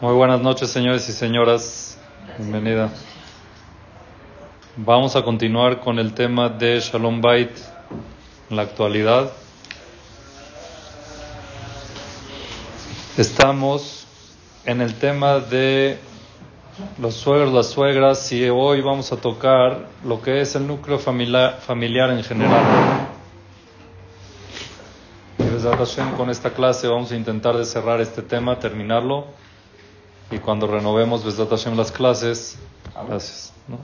Muy buenas noches, señores y señoras. Bienvenida. Vamos a continuar con el tema de Shalom Bait en la actualidad. Estamos en el tema de los suegros, las suegras, y hoy vamos a tocar lo que es el núcleo familiar, familiar en general. Y con esta clase vamos a intentar de cerrar este tema, terminarlo, y cuando renovemos Besat Hashem las clases, gracias. ¿no?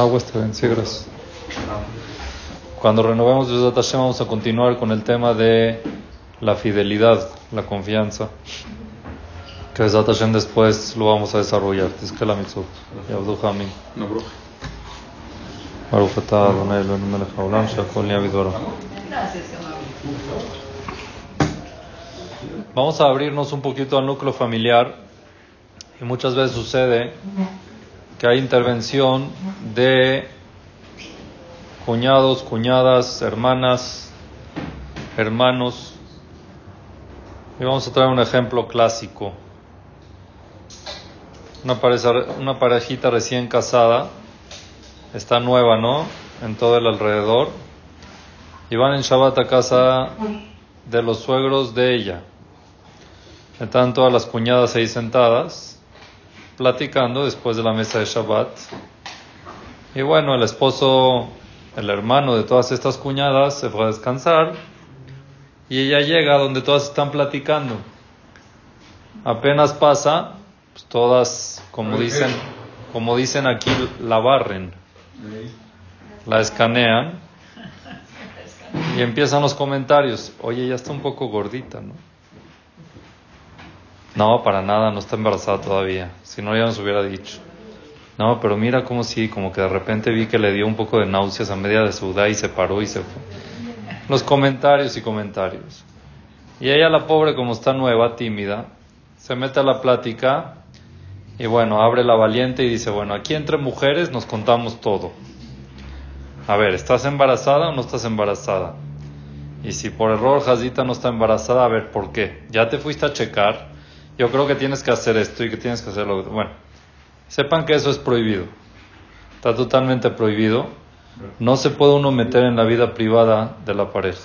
Agua está bien, sí, gracias. Cuando renovemos Besat Hashem vamos a continuar con el tema de la fidelidad, la confianza que Besat Hashem después lo vamos a desarrollar. Es que la mitzvot. יעבדוך אמין. ברוך אתה אדוני אלוהינו מלך העולם שהכל נהיה בדברו. Vamos a abrirnos un poquito al núcleo familiar y muchas veces sucede que hay intervención de cuñados, cuñadas, hermanas, hermanos. Y vamos a traer un ejemplo clásico. Una, pareja, una parejita recién casada, está nueva, ¿no? En todo el alrededor. Y van en Shabbat a casa de los suegros de ella. Están todas las cuñadas ahí sentadas, platicando después de la mesa de Shabbat. Y bueno, el esposo, el hermano de todas estas cuñadas, se fue a descansar. Y ella llega donde todas están platicando. Apenas pasa, pues todas, como dicen, como dicen aquí, la barren, la escanean y empiezan los comentarios. Oye, ya está un poco gordita, ¿no? No, para nada, no está embarazada todavía. Si no, ya nos hubiera dicho. No, pero mira cómo sí, como que de repente vi que le dio un poco de náuseas a media de sudar y se paró y se fue. Los comentarios y comentarios. Y ella, la pobre, como está nueva, tímida, se mete a la plática y bueno, abre la valiente y dice, bueno, aquí entre mujeres nos contamos todo. A ver, ¿estás embarazada o no estás embarazada? Y si por error Jazita no está embarazada, a ver, ¿por qué? ¿Ya te fuiste a checar? Yo creo que tienes que hacer esto y que tienes que hacerlo. Bueno, sepan que eso es prohibido. Está totalmente prohibido. No se puede uno meter en la vida privada de la pareja.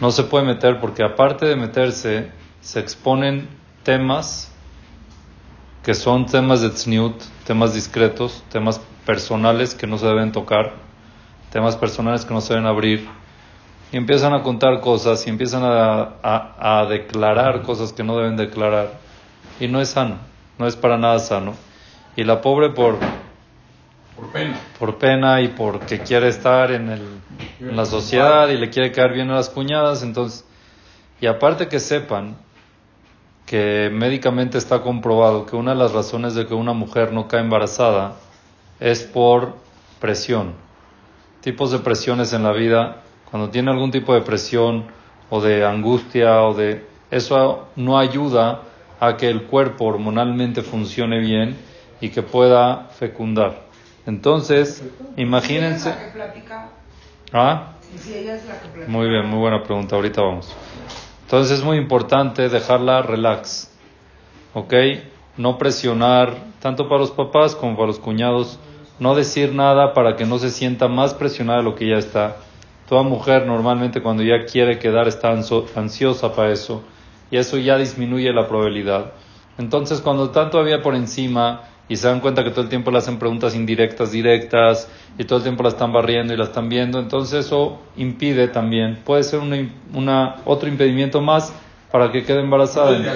No se puede meter porque aparte de meterse, se exponen temas que son temas de tzniut, temas discretos, temas personales que no se deben tocar, temas personales que no se deben abrir, y empiezan a contar cosas y empiezan a, a, declarar cosas que no deben declarar, y no es sano, no es para nada sano. Y la pobre por, por pena, por pena y porque quiere estar en, el, en la sociedad y le quiere caer bien a las cuñadas, entonces, y aparte que sepan, que médicamente está comprobado que una de las razones de que una mujer no cae embarazada es por presión. Tipos de presiones en la vida, cuando tiene algún tipo de presión o de angustia o de eso no ayuda a que el cuerpo hormonalmente funcione bien y que pueda fecundar. Entonces, imagínense. ¿Ah? Muy bien, muy buena pregunta. Ahorita vamos. Entonces es muy importante dejarla relax, ¿ok? No presionar, tanto para los papás como para los cuñados, no decir nada para que no se sienta más presionada de lo que ya está. Toda mujer normalmente cuando ya quiere quedar está ansiosa para eso y eso ya disminuye la probabilidad. Entonces cuando están todavía por encima y se dan cuenta que todo el tiempo le hacen preguntas indirectas, directas, y todo el tiempo la están barriendo y la están viendo, entonces eso impide también, puede ser una, una otro impedimento más para que quede embarazada. El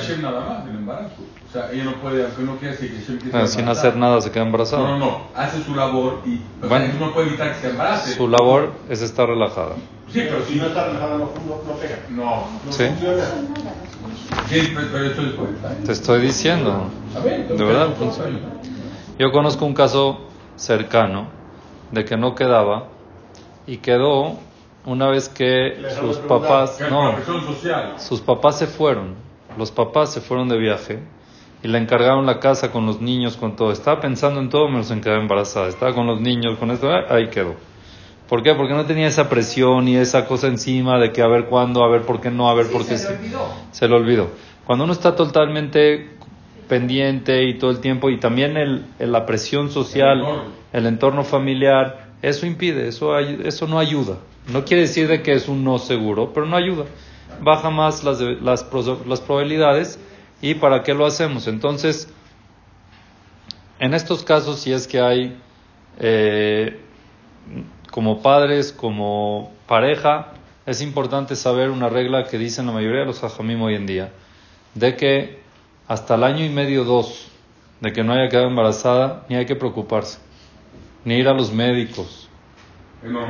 embarazo. O sea, ella no puede, aunque no quiera que Hashem quede ah, Sin hacer nada se queda embarazada. No, no, no, hace su labor y o bueno, sea, no puede evitar que se embarace. Su labor es estar relajada. Sí, pero si no está relajada no, no, pega. No, no ¿Sí? funciona. Sí, pero esto es Te estoy diciendo. De verdad funciona. Yo conozco un caso cercano de que no quedaba y quedó una vez que sus papás, no, sus papás se fueron, los papás se fueron de viaje y le encargaron la casa con los niños, con todo. Estaba pensando en todo menos en quedar embarazada. Estaba con los niños, con esto, ahí quedó. ¿Por qué? Porque no tenía esa presión y esa cosa encima de que a ver cuándo, a ver por qué no, a ver por qué se sí. Se le olvidó. Cuando uno está totalmente pendiente y todo el tiempo, y también el, la presión social, el entorno familiar, eso impide, eso, eso no ayuda. No quiere decir de que es un no seguro, pero no ayuda. Baja más las, las, las probabilidades y para qué lo hacemos. Entonces, en estos casos, si es que hay eh, como padres, como pareja, es importante saber una regla que dicen la mayoría de los hajamim hoy en día, de que hasta el año y medio, dos, de que no haya quedado embarazada, ni hay que preocuparse, ni ir a los médicos.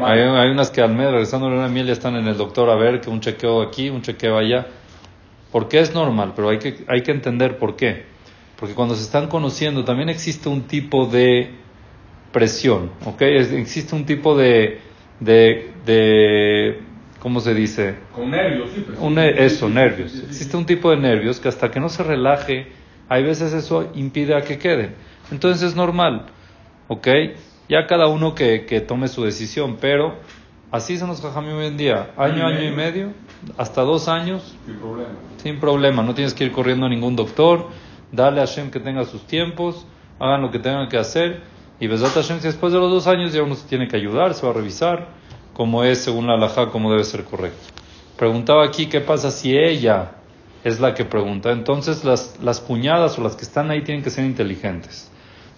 Hay, hay, unas que al mes, regresando de una miel, ya están en el doctor a ver que un chequeo aquí, un chequeo allá. Porque es normal, pero hay que, hay que entender por qué. Porque cuando se están conociendo también existe un tipo de presión, ¿ok? existe un tipo de, de, de ¿cómo se dice? Con nervios, sí. eso, nervios. Existe un tipo de nervios que hasta que no se relaje, hay veces eso impide a que queden. Entonces es normal, ¿ok? Ya cada uno que, tome su decisión, pero así se nos jajami hoy en día, año, año y medio, hasta dos años. Sin problema. Sin problema, no tienes que ir corriendo a ningún doctor, dale a Hashem que tenga sus tiempos, hagan lo que tengan que hacer, y Besat Hashem, si después de los dos años ya uno se tiene que ayudar, se va a revisar, como es según la halajá, como debe ser correcto. Preguntaba aquí qué pasa si ella es la que pregunta. Entonces las, las cuñadas o las que están ahí tienen que ser inteligentes.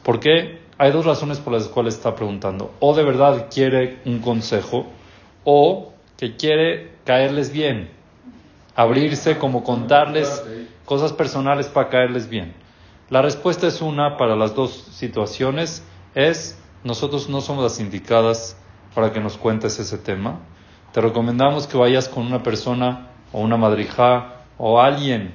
¿Por qué? Hay dos razones por las cuales está preguntando. O de verdad quiere un consejo, o que quiere caerles bien, abrirse, como contarles cosas personales para caerles bien. La respuesta es una para las dos situaciones, es nosotros no somos las indicadas para que nos cuentes ese tema. Te recomendamos que vayas con una persona o una madrija o alguien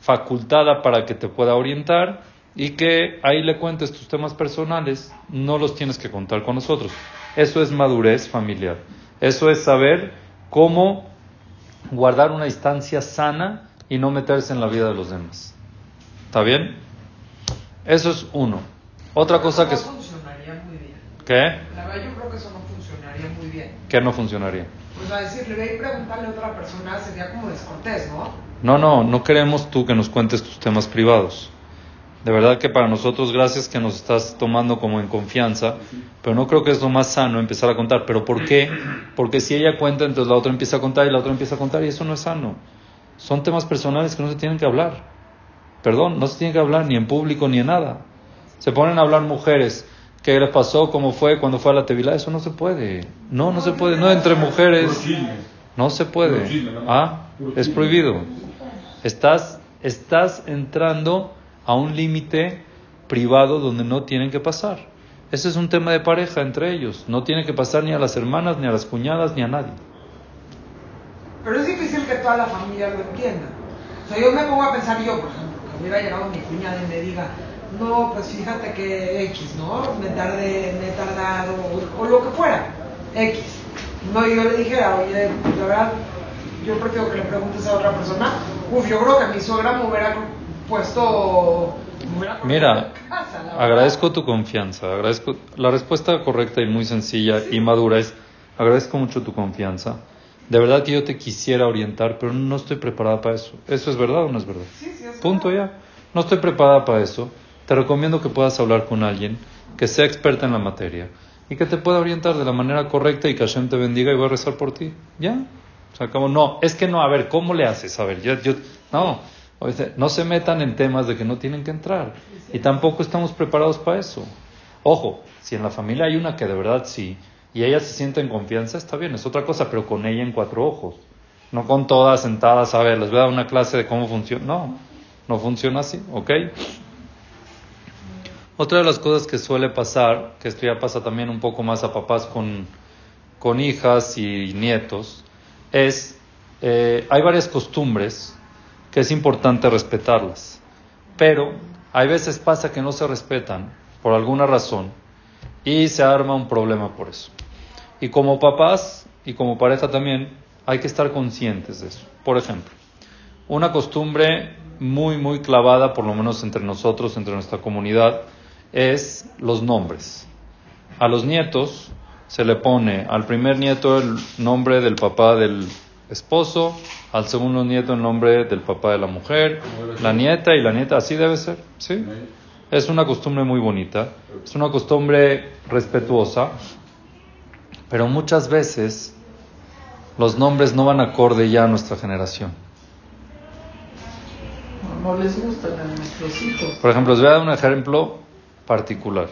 facultada para que te pueda orientar y que ahí le cuentes tus temas personales, no los tienes que contar con nosotros. Eso es madurez familiar. Eso es saber cómo guardar una distancia sana y no meterse en la vida de los demás. ¿Está bien? Eso es uno. Otra cosa que... No funcionaría muy bien. ¿Qué? La verdad yo creo que eso no funcionaría muy bien. ¿Qué no funcionaría? Pues a decirle, ve y preguntarle a otra persona sería como descortés, ¿no? No, no, no queremos tú que nos cuentes tus temas privados. De verdad que para nosotros, gracias que nos estás tomando como en confianza, pero no creo que es lo más sano empezar a contar. ¿Pero por qué? Porque si ella cuenta, entonces la otra empieza a contar y la otra empieza a contar y eso no es sano. Son temas personales que no se tienen que hablar. Perdón, no se tiene que hablar ni en público ni en nada. Se ponen a hablar mujeres. ¿Qué les pasó? ¿Cómo fue? ¿Cuándo fue a la tevilá? Eso no se puede. No, no se puede. No entre mujeres. No se puede. Ah, es prohibido. Estás, estás entrando a un límite privado donde no tienen que pasar. Ese es un tema de pareja entre ellos. No tiene que pasar ni a las hermanas, ni a las cuñadas, ni a nadie. Pero es difícil que toda la familia lo entienda. O sea, yo me pongo a pensar yo, por ejemplo, que hubiera llegado mi cuñada y me diga, no, pues fíjate que X, ¿no? Me tardé, me he tardado, o, lo que fuera, X. No, yo le dijera, oye, la verdad, yo prefiero que le preguntes a otra persona. Uf, yo creo que mi suegra me hubiera puesto... Mira, agradezco tu confianza, agradezco la respuesta correcta y muy sencilla y madura es agradezco mucho tu confianza. De verdad que yo te quisiera orientar, pero no estoy preparada para eso. ¿Eso es verdad o no es verdad? Sí, sí, es Punto ya. No estoy preparada para eso. Te recomiendo que puedas hablar con alguien que sea experta en la materia y que te pueda orientar de la manera correcta y que Hashem te bendiga y va a rezar por ti. ¿Ya? O sea, como no, es que no, a ver, ¿cómo le haces? A ver, yo, yo no, no se metan en temas de que no tienen que entrar. Y tampoco estamos preparados para eso. Ojo, si en la familia hay una que de verdad sí, y ella se siente en confianza, está bien, es otra cosa, pero con ella en cuatro ojos. No con todas sentadas, a ver, les voy a dar una clase de cómo funciona. No, no funciona así, ¿ok? Otra de las cosas que suele pasar, que esto ya pasa también un poco más a papás con, con hijas y nietos, es, eh, hay varias costumbres que es importante respetarlas, pero hay veces pasa que no se respetan por alguna razón y se arma un problema por eso. Y como papás y como pareja también hay que estar conscientes de eso. Por ejemplo, una costumbre muy, muy clavada, por lo menos entre nosotros, entre nuestra comunidad, es los nombres. A los nietos se le pone al primer nieto el nombre del papá del esposo, al segundo nieto el nombre del papá de la mujer, la nieta y la nieta, así debe ser, ¿sí? Es una costumbre muy bonita, es una costumbre respetuosa, pero muchas veces los nombres no van acorde ya a nuestra generación. No, les gustan a nuestros hijos. Por ejemplo, les voy a dar un ejemplo particular.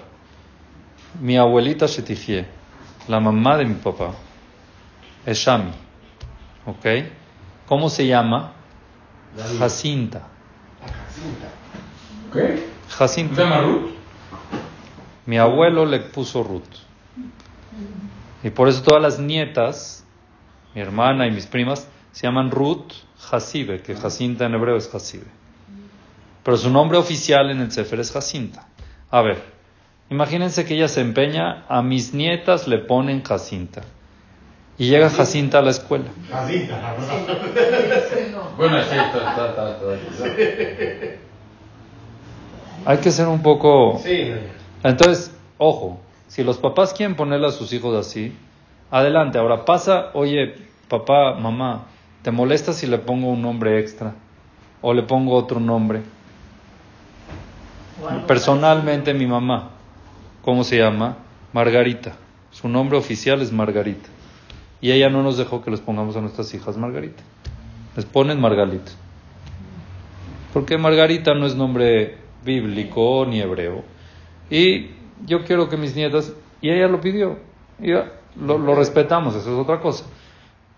Mi abuelita Shetifie, la mamá de mi papá, es Shami. ¿Ok? ¿Cómo se llama? Jacinta. ¿Qué? Jacinta. ¿Se llama Ruth? Mi abuelo le puso Ruth. Y por eso todas las nietas, mi hermana y mis primas, se llaman Ruth Hasibe, que Jacinta en hebreo es Hasibe. Pero su nombre oficial en el Sefer es Jacinta. A ver, imagínense que ella se empeña, a mis nietas le ponen Jacinta. Y llega Jacinta a la escuela. Jacinta. Bueno, sí, está, está, está, está. Hay que ser un poco... Sí, Entonces, ojo, si los papás quieren ponerle a sus hijos así, adelante. Ahora pasa, oye, papá, mamá, ¿te molesta si le pongo un nombre extra? ¿O le pongo otro nombre? Personalmente mi mamá, ¿cómo se llama? Margarita. Su nombre oficial es Margarita. Y ella no nos dejó que les pongamos a nuestras hijas Margarita. Les ponen Margarita. Porque Margarita no es nombre bíblico ni hebreo. Y yo quiero que mis nietas, y ella lo pidió, y lo, lo respetamos, eso es otra cosa.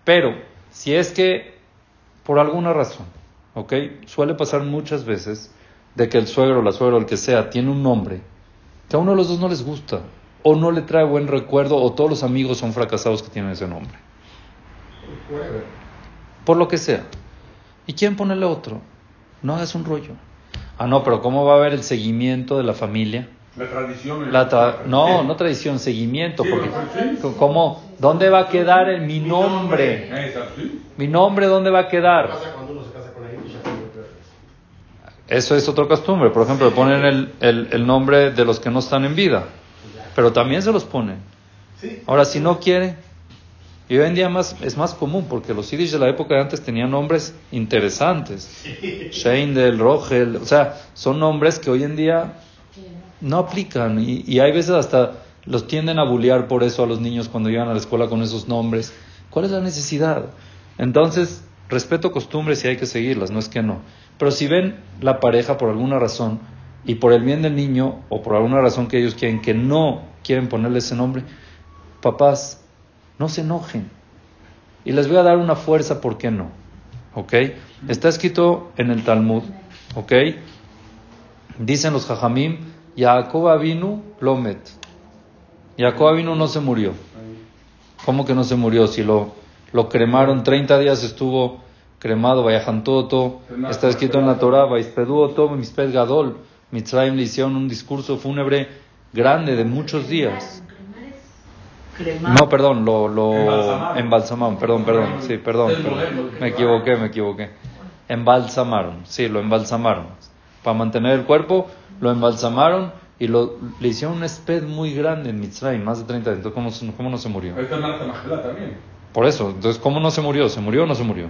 Pero si es que por alguna razón, ¿ok? Suele pasar muchas veces de que el suegro, la suegra, o el que sea, tiene un nombre que a uno de los dos no les gusta, o no le trae buen recuerdo, o todos los amigos son fracasados que tienen ese nombre. Por lo que sea. ¿Y quién ponerle otro? No hagas un rollo. Ah, no, pero ¿cómo va a haber el seguimiento de la familia? La tradición. La tra- no, no tradición, seguimiento, Sí, porque sí. ¿cómo? ¿Dónde va a quedar el, mi nombre? Eh, sí. Mi nombre, ¿dónde va a quedar? Eso es otra costumbre. Por ejemplo, le ponen el, el, el nombre de los que no están en vida, pero también se los ponen. Sí. Ahora, si no quiere, y hoy en día más, es más común, porque los yiddish de la época de antes tenían nombres interesantes. Sheindel, Rogel, o sea, son nombres que hoy en día no aplican y, y hay veces hasta los tienden a bullear por eso a los niños cuando llegan a la escuela con esos nombres. ¿Cuál es la necesidad? Entonces, respeto costumbres y hay que seguirlas, no es que no. Pero si ven la pareja por alguna razón y por el bien del niño o por alguna razón que ellos quieren que no quieren ponerle ese nombre, papás, no se enojen. Y les voy a dar una fuerza, ¿por qué no? ¿Ok? Está escrito en el Talmud, ¿ok? Dicen los Jajamim, Jacob Avinu Lomet. Jacob Avinu no se murió. ¿Cómo que no se murió? Si lo, lo cremaron, 30 días estuvo cremado, Vayajantoto, está escrito en la Torah, Vaispeduoto, Misped Gadol, Mitzrayim le hicieron un discurso fúnebre grande de muchos días. No, perdón, lo, lo Embalsamaron. perdón, perdón, sí, perdón, me equivoqué, me equivoqué. Embalsamaron, sí, lo embalsamaron. Para mantener el cuerpo, lo embalsamaron y lo, le hicieron un sped muy grande en Mitzrayim, más de 30 días. Entonces, ¿cómo, cómo no se murió? Por eso, entonces, ¿cómo no se murió? ¿Se murió o no se murió?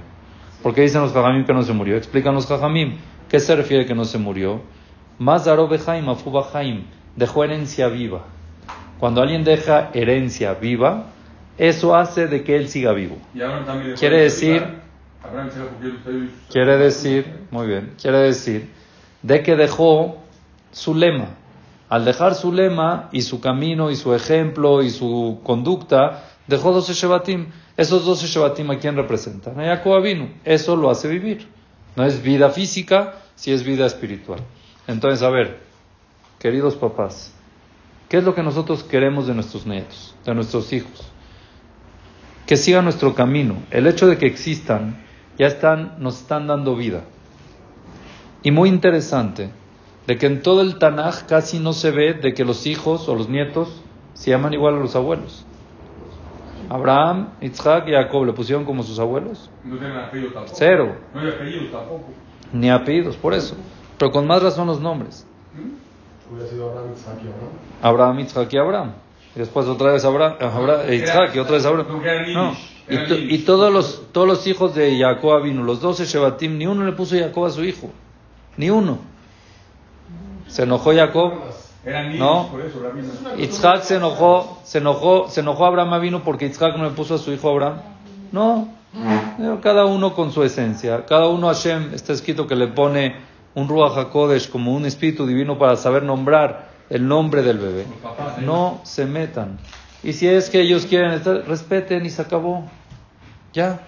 ¿Por qué dicen los Jajamim que no se murió? Explican los Jajamim. ¿Qué se refiere que no se murió? Más Behaim, Afuba Haim, dejó herencia viva. Cuando alguien deja herencia viva, eso hace de que él siga vivo. Quiere de decir-. Quiere decir, muy bien, quiere decir de que dejó su lema. Al dejar su lema y su camino y su ejemplo y su conducta, dejó 12 Shebatim. Esos 12 Shebatim, ¿a quién representan? A Jacob. Eso lo hace vivir. No es vida física, si es vida espiritual. Entonces, a ver, queridos papás, ¿qué es lo que nosotros queremos de nuestros nietos, de nuestros hijos? que sigan nuestro camino. El hecho de que existan, ya están, nos están dando vida. Y muy interesante, de que en todo el Tanaj casi no se ve de que los hijos o los nietos se llaman igual a los abuelos. Abraham, Isaac y Jacob le pusieron como sus abuelos. No tienen apellido tampoco. Cero. No hay apellido tampoco. Ni apellidos, por eso. Pero con más razón los nombres. Hubiera sido Abraham, Isaac y Abraham. Abraham, Isaac y Abraham. Y después otra vez Abraham, Abraham e Isaac y otra vez Abraham. No. Y, todos, los, todos los hijos de Jacob vino, los doce Shebatim, ni uno le puso Jacob a su hijo. Ni uno. Se enojó Jacob. no. Itzhak se enojó, se enojó, se enojó Abraham vino porque Itzhak no le puso a su hijo Abraham. No. Cada uno con su esencia. Cada uno Hashem está escrito que le pone un Ruach HaKodesh como un espíritu divino para saber nombrar el nombre del bebé. No se metan. Y si es que ellos quieren estar, respeten y se acabó. Ya.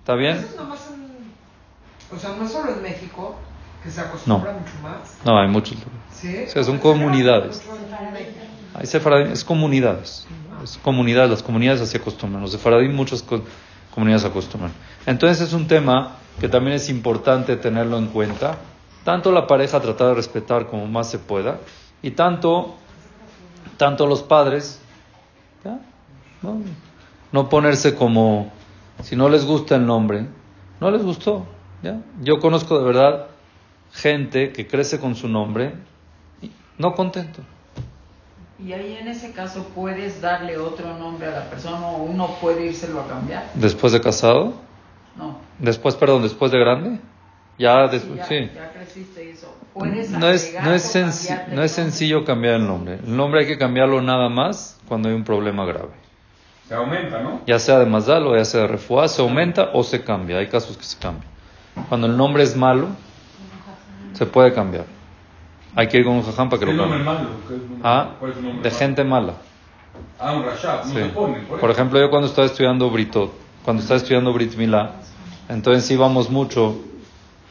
¿Está bien? Eso es más en, o sea, no solo en México, que se acostumbra mucho más. No, hay muchos ¿Sí? O sea, son comunidades. Hay sefaradim, es comunidades. Es comunidades, las comunidades así acostumbran. Los sefaradim muchas comunidades acostumbran. Entonces es un tema que también es importante tenerlo en cuenta. Tanto la pareja tratar de respetar como más se pueda. Y tanto, tanto los padres no, ponerse como, si no les gusta el nombre, no les gustó. ¿ya? Yo conozco de verdad gente que crece con su nombre no contento. Y ahí en ese caso puedes darle otro nombre a la persona o uno puede írselo a cambiar. ¿Después de casado? No. Después, perdón, después de grande? Ya, después, sí. Ya, creciste eso. Puedes no es, no es, no es sencillo cambiar el nombre. El nombre hay que cambiarlo nada más cuando hay un problema grave. Se aumenta, ¿no? Ya sea de Mazal o ya sea de Refuá, se aumenta o se cambia. Hay casos que se cambian. Cuando el nombre es malo, se puede cambiar. Hay que ir con un jajam para que lo cambie. Malo? Ah, de gente mala. Ah, un rashad, no se pone, por, ejemplo, yo cuando estaba estudiando Britot, cuando estaba estudiando Brit Milá, entonces íbamos mucho,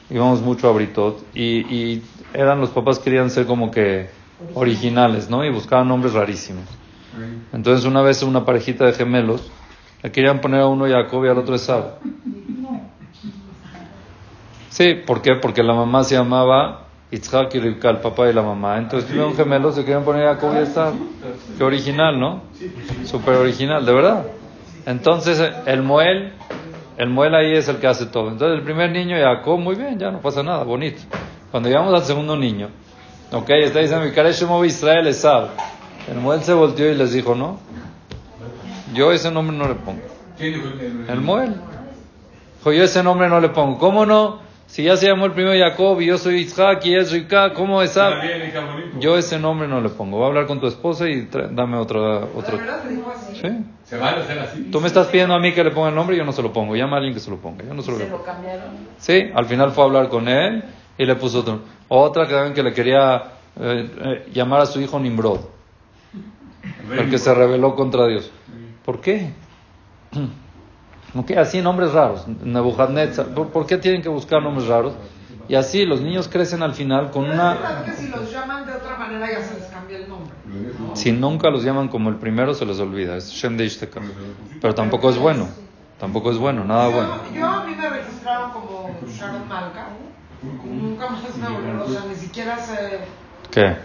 íbamos mucho a Britot y, y eran los papás querían ser como que originales, ¿no? Y buscaban nombres rarísimos. Entonces una vez una parejita de gemelos le querían poner a uno Jacob y al otro Esau. Sí, ¿por qué? Porque la mamá se llamaba Itzhak y Rivka, el papá y la mamá. Entonces tuvieron gemelos, se querían poner Jacob y Esau. Qué original, ¿no? Súper original, de verdad. Entonces el Moel, el Moel ahí es el que hace todo. Entonces el primer niño Jacob, muy bien, ya no pasa nada, bonito. Cuando llegamos al segundo niño, ok, está diciendo, mi Israel Esau. El Moel se volteó y les dijo, no, yo ese nombre no le pongo. El Moel. Dijo, yo ese nombre no le pongo. ¿Cómo no? Si ya se llamó el primero Jacob y yo soy Isaac y es Rika, ¿cómo es Yo ese nombre no le pongo. Va a hablar con tu esposa y dame otra. otro. ¿Sí? ¿Se va a hacer así? Tú me estás pidiendo a mí que le ponga el nombre y yo no se lo pongo. Llama a alguien que se lo ponga. Yo no se lo, ¿Se lo cambiaron? Sí, al final fue a hablar con él y le puso otro. Otra que, que le quería eh, eh, llamar a su hijo Nimrod el que se rebeló contra Dios. ¿Por qué? qué? Así nombres raros. Nebuchadnezzar. ¿Por, qué tienen que buscar nombres raros? Y así los niños crecen al final con una... si los llaman de otra manera ya se les cambia el nombre. Si nunca los llaman como el primero se les olvida. Es Shem de Pero tampoco es bueno. Tampoco es bueno, nada bueno. Yo a mí me registraron como Sharon Malka. Nunca más me volvieron. O sea, ni siquiera se ¿Qué?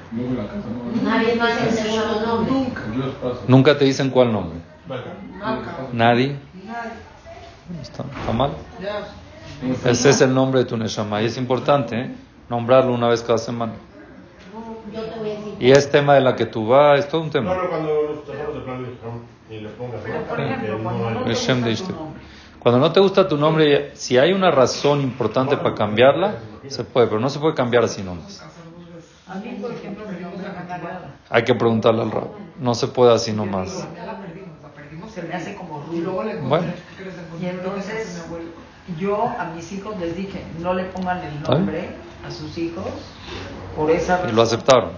Nadie más el segundo nombre. Nunca. Nunca te dicen cuál nombre. Nadie. ¿Está, mal? Ese es el nombre de tu Neshama y es importante ¿eh? nombrarlo una vez cada semana. Y es tema de la que tú vas, es todo un tema. Cuando no te gusta tu nombre, si hay una razón importante para cambiarla, se puede, pero no se puede cambiar así nomás. Hay que preguntarle al rabo. No se puede así nomás. Se me hace como ruido. Bueno. Y entonces, yo a mis hijos les dije, no le pongan el nombre a sus hijos por esa razón. Y lo aceptaron.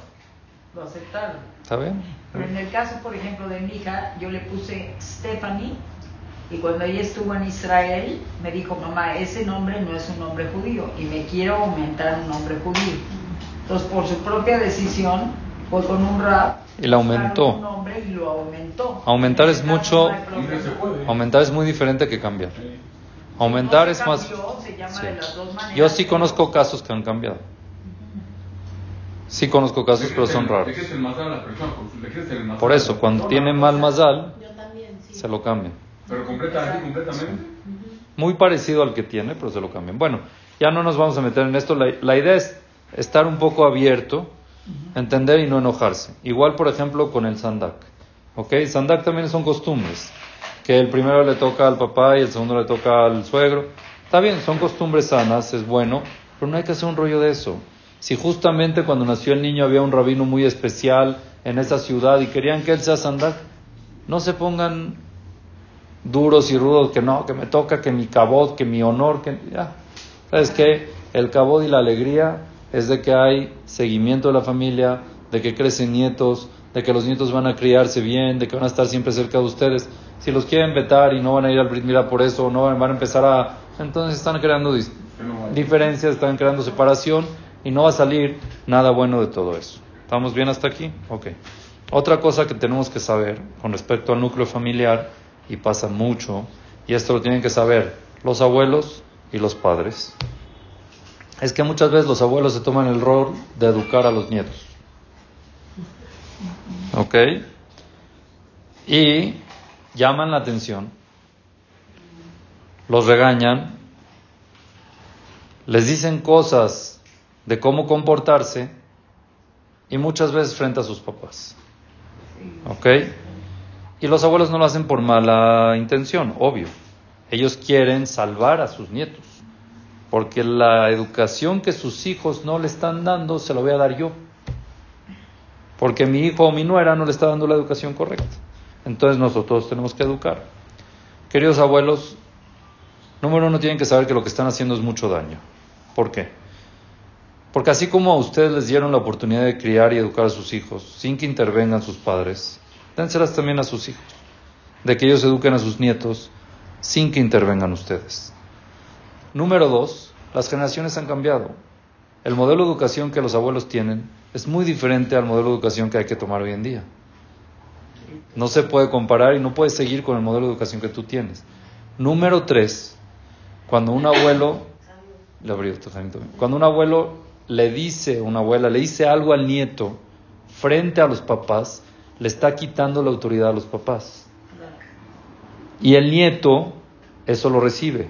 Lo aceptaron. ¿Está bien? Pero en el caso, por ejemplo, de mi hija, yo le puse Stephanie. Y cuando ella estuvo en Israel, me dijo, mamá, ese nombre no es un nombre judío y me quiero aumentar un nombre judío. Entonces, por su propia decisión, fue con un rap. Y lo aumentó. y lo aumentó. Aumentar es mucho. aumentar es muy diferente que cambiar. Aumentar es más. Yo sí conozco casos que han cambiado. Sí conozco casos, pero son raros. Por eso, cuando tiene mal mazal, se lo cambian. ¿Pero completamente? Muy parecido al que tiene, pero se lo cambian. Bueno, ya no nos vamos a meter en esto. la idea es estar un poco abierto, entender y no enojarse. Igual, por ejemplo, con el sandak. ¿Ok? Sandak también son costumbres. que el primero le toca al papá y el segundo le toca al suegro. Está bien, son costumbres sanas, es bueno, pero no hay que hacer un rollo de eso. Si justamente cuando nació el niño había un rabino muy especial en esa ciudad y querían que él sea sandak, no se pongan duros y rudos que no, que me toca, que mi cabot, que mi honor, que ya. ¿Sabes qué? El cabot y la alegría es de que hay seguimiento de la familia, de que crecen nietos, de que los nietos van a criarse bien, de que van a estar siempre cerca de ustedes. Si los quieren vetar y no van a ir al Brit por eso, no van a empezar a... Entonces están creando diferencias, están creando separación y no va a salir nada bueno de todo eso. ¿Estamos bien hasta aquí? Ok. Otra cosa que tenemos que saber con respecto al núcleo familiar, y pasa mucho, y esto lo tienen que saber los abuelos y los padres, es que muchas veces los abuelos se toman el rol de educar a los nietos. ¿Ok? Y llaman la atención, los regañan, les dicen cosas de cómo comportarse y muchas veces frente a sus papás. ¿Ok? Y los abuelos no lo hacen por mala intención, obvio. Ellos quieren salvar a sus nietos, porque la educación que sus hijos no le están dando se la voy a dar yo. Porque mi hijo o mi nuera no le está dando la educación correcta. Entonces nosotros tenemos que educar. Queridos abuelos, número uno tienen que saber que lo que están haciendo es mucho daño. ¿Por qué? Porque así como a ustedes les dieron la oportunidad de criar y educar a sus hijos sin que intervengan sus padres, dénselas también a sus hijos, de que ellos eduquen a sus nietos sin que intervengan ustedes. Número dos, las generaciones han cambiado. El modelo de educación que los abuelos tienen es muy diferente al modelo de educación que hay que tomar hoy en día. No se puede comparar y no puedes seguir con el modelo de educación que tú tienes. Número tres, cuando un abuelo, cuando un abuelo le dice, una abuela le dice algo al nieto frente a los papás, le está quitando la autoridad a los papás. Y el nieto eso lo recibe.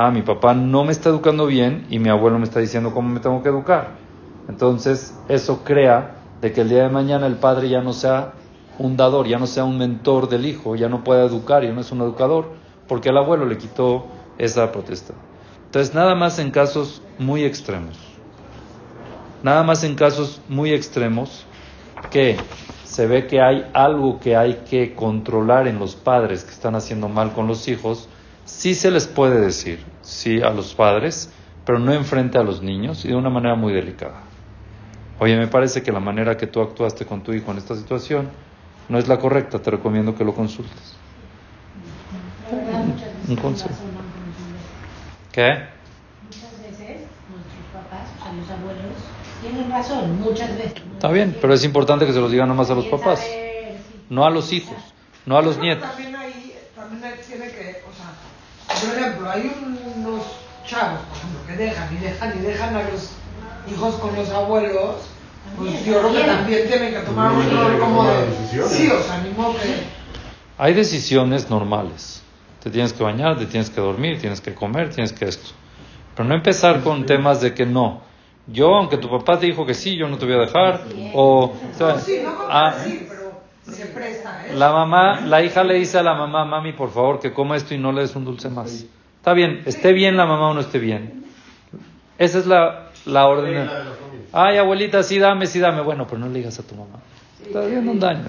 Ah, mi papá no me está educando bien y mi abuelo me está diciendo cómo me tengo que educar. Entonces, eso crea de que el día de mañana el padre ya no sea un dador, ya no sea un mentor del hijo, ya no pueda educar, ya no es un educador, porque el abuelo le quitó esa protesta. Entonces, nada más en casos muy extremos. Nada más en casos muy extremos que se ve que hay algo que hay que controlar en los padres que están haciendo mal con los hijos, sí se les puede decir, sí a los padres, pero no enfrente a los niños y de una manera muy delicada. Oye, me parece que la manera que tú actuaste con tu hijo en esta situación no es la correcta, te recomiendo que lo consultes. Un consejo. ¿Qué? Tienen razón, muchas veces. Está bien, pero es importante que se los digan nomás a los papás, no a los hijos, no a los nietos. También ahí, también tiene que, o por ejemplo, hay unos chavos, por ejemplo, que dejan y dejan y dejan a los hijos con los abuelos, pues yo creo que también tienen que tomar un rol como de... Sí, o sea, ni modo que... Hay decisiones normales. Te tienes que bañar, te tienes que dormir, tienes que comer, tienes que esto. Pero no empezar con temas de que no yo, aunque tu papá te dijo que sí, yo no te voy a dejar. O, ah, se presta, ¿eh? La mamá, la hija le dice a la mamá, mami, por favor, que coma esto y no le des un dulce más. Está bien, esté bien la mamá o no esté bien. Esa es la, la orden. Ay, abuelita, sí dame, sí dame. Bueno, pero no le digas a tu mamá. Está haciendo un daño.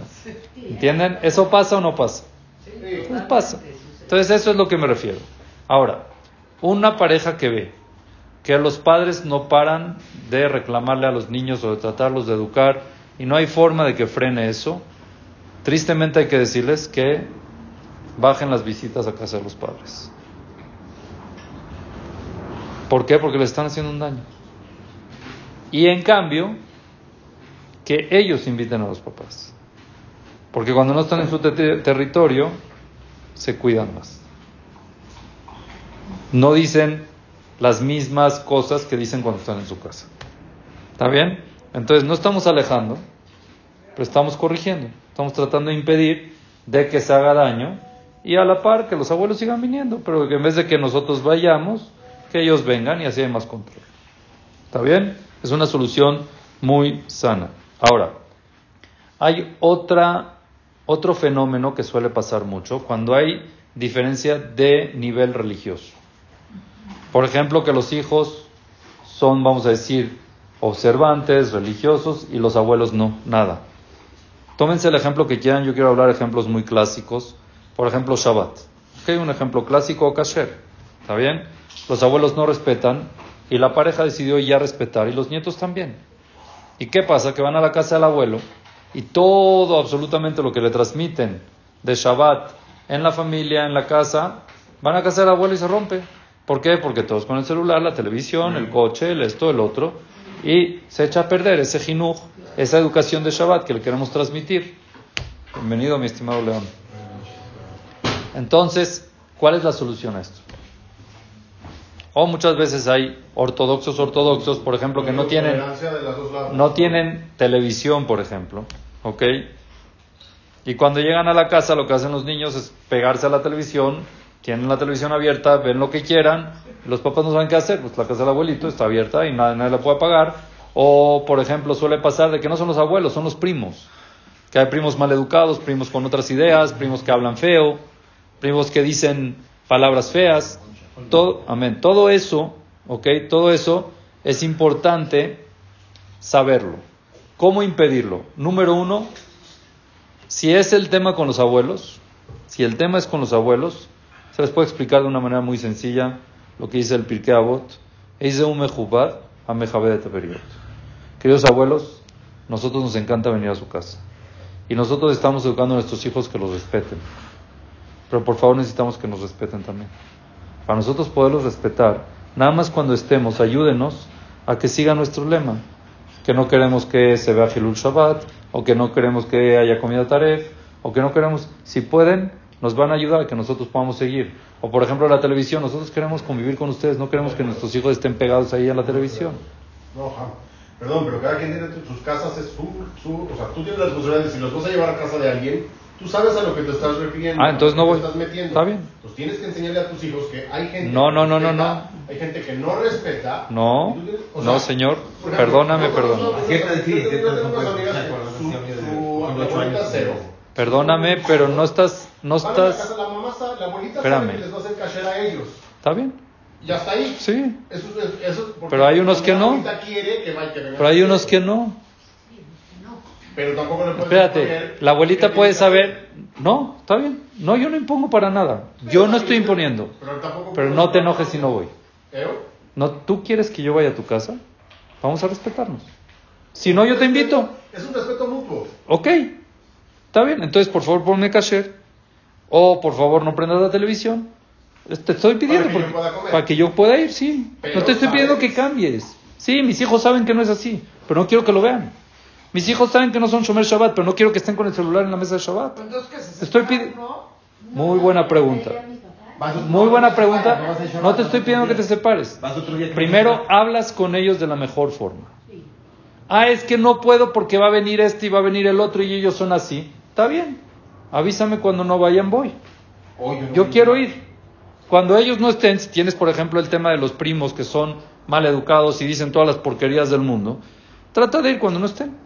¿Entienden? ¿Eso pasa o no pasa? Pues pasa. Entonces, eso es lo que me refiero. Ahora, una pareja que ve que los padres no paran de reclamarle a los niños o de tratarlos de educar y no hay forma de que frene eso, tristemente hay que decirles que bajen las visitas a casa de los padres. ¿Por qué? Porque les están haciendo un daño. Y en cambio, que ellos inviten a los papás. Porque cuando no están en su territorio, se cuidan más. No dicen, las mismas cosas que dicen cuando están en su casa. ¿Está bien? Entonces no estamos alejando, pero estamos corrigiendo. Estamos tratando de impedir de que se haga daño y a la par que los abuelos sigan viniendo, pero que en vez de que nosotros vayamos, que ellos vengan y así hay más control. ¿Está bien? Es una solución muy sana. Ahora, hay otra, otro fenómeno que suele pasar mucho cuando hay diferencia de nivel religioso. Por ejemplo, que los hijos son, vamos a decir, observantes, religiosos, y los abuelos no, nada. Tómense el ejemplo que quieran, yo quiero hablar ejemplos muy clásicos. Por ejemplo, Shabbat. hay un ejemplo clásico, Kasher. ¿Está bien? Los abuelos no respetan y la pareja decidió ya respetar y los nietos también. ¿Y qué pasa? Que van a la casa del abuelo y todo, absolutamente lo que le transmiten de Shabbat en la familia, en la casa, van a casa del abuelo y se rompe. ¿Por qué? Porque todos con el celular, la televisión, el coche, el esto, el otro, y se echa a perder ese jinuj, esa educación de Shabbat que le queremos transmitir. Bienvenido, mi estimado León. Entonces, ¿cuál es la solución a esto? O muchas veces hay ortodoxos ortodoxos, por ejemplo, que no tienen, no tienen televisión, por ejemplo, ¿ok? Y cuando llegan a la casa lo que hacen los niños es pegarse a la televisión, tienen la televisión abierta, ven lo que quieran, los papás no saben qué hacer, pues la casa del abuelito está abierta y nadie, nadie la puede apagar. O, por ejemplo, suele pasar de que no son los abuelos, son los primos. Que hay primos mal educados, primos con otras ideas, primos que hablan feo, primos que dicen palabras feas. Todo, amén. Todo eso, ¿ok? Todo eso es importante saberlo. ¿Cómo impedirlo? Número uno, si es el tema con los abuelos, si el tema es con los abuelos, se les puede explicar de una manera muy sencilla lo que dice el Pirkei Avot. Dice un mejubad a de Queridos abuelos, nosotros nos encanta venir a su casa. Y nosotros estamos educando a nuestros hijos que los respeten. Pero por favor necesitamos que nos respeten también para nosotros poderlos respetar, nada más cuando estemos, ayúdenos a que siga nuestro lema, que no queremos que se vea Hilul Shabbat, o que no queremos que haya comida taref, o que no queremos, si pueden, nos van a ayudar a que nosotros podamos seguir. O por ejemplo la televisión, nosotros queremos convivir con ustedes, no queremos que nuestros hijos estén pegados ahí en la televisión. No, perdón, pero cada quien tiene sus casas, es su, su, o sea, tú tienes las posibilidades, si los vas a llevar a casa de alguien, Tú sabes a lo que te estás refiriendo. Ah, entonces no voy. Estás metiendo. Está bien. Entonces tienes que enseñarle a tus hijos que hay gente. No, no, no, no, no. Hay gente que no respeta. No. no, señor. perdóname, perdóname. Perdóname, pero no estás, no estás. La mamá, la abuelita Espérame. que les va a hacer cacher a ellos. Está bien. Ya está ahí. Sí. Eso, eso, pero hay unos que no. Pero hay unos que no. Pero tampoco le Espérate, la abuelita puede saber. No, está bien. No, yo no impongo para nada. Yo no estoy imponiendo. Pero, no te enojes si no voy. No, ¿Tú quieres que yo vaya a tu casa? Vamos a respetarnos. Si no, yo te invito. Es un respeto mutuo. Ok, está bien. Entonces, por favor, ponme cacher. O, por favor, no prendas la televisión. Te estoy pidiendo para que, yo, para que yo pueda ir, sí. no te estoy pidiendo que cambies. Sí, mis hijos saben que no es así, pero no quiero que lo vean. Mis hijos saben que no son Shomer Shabbat, pero no quiero que estén con el celular en la mesa de Shabbat. Estoy pidiendo. Muy buena pregunta. Muy buena pregunta. No te estoy pidiendo que te separes. Primero hablas con ellos de la mejor forma. Ah, es que no puedo porque va a venir este y va a venir el otro y ellos son así. Está bien. Avísame cuando no vayan, voy. Yo quiero ir. Cuando ellos no estén, si tienes por ejemplo el tema de los primos que son mal educados y dicen todas las porquerías del mundo, trata de ir cuando no estén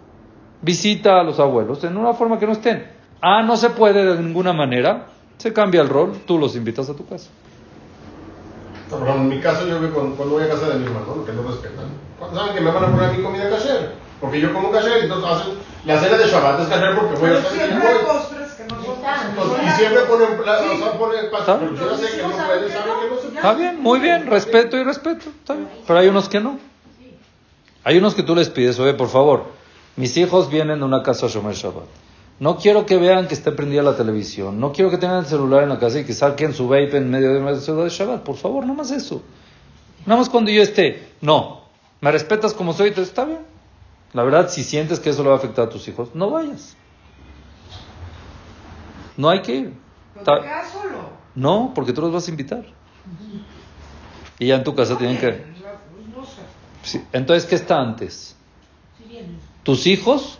visita a los abuelos en una forma que no estén. Ah, no se puede de ninguna manera, se cambia el rol, tú los invitas a tu casa. en mi caso yo veo cuando, voy a casa de mi hermano, que no respetan. Saben que me van a poner mi comida kasher, porque yo como kasher, entonces hacen la cena de Shabbat es kasher porque voy a estar no son Y siempre ponen, o sea, ponen pero yo sé que no pueden, saben que no se Está bien, muy bien, respeto y respeto, está bien. Pero hay unos que no. Hay unos que tú les pides, oye, por favor, mis hijos vienen de una casa Shomer Shabbat. No quiero que vean que esté prendida la televisión. No quiero que tengan el celular en la casa y que saquen su vape en medio de una ciudad de Shabbat. Por favor, nada más eso. Nada más cuando yo esté. No. ¿Me respetas como soy? Está bien. La verdad, si sientes que eso le va a afectar a tus hijos, no vayas. No hay que ir. ¿Pero te quedas solo? No, porque tú los vas a invitar. Y ya en tu casa tienen que... Entonces, ¿qué está antes? tus hijos,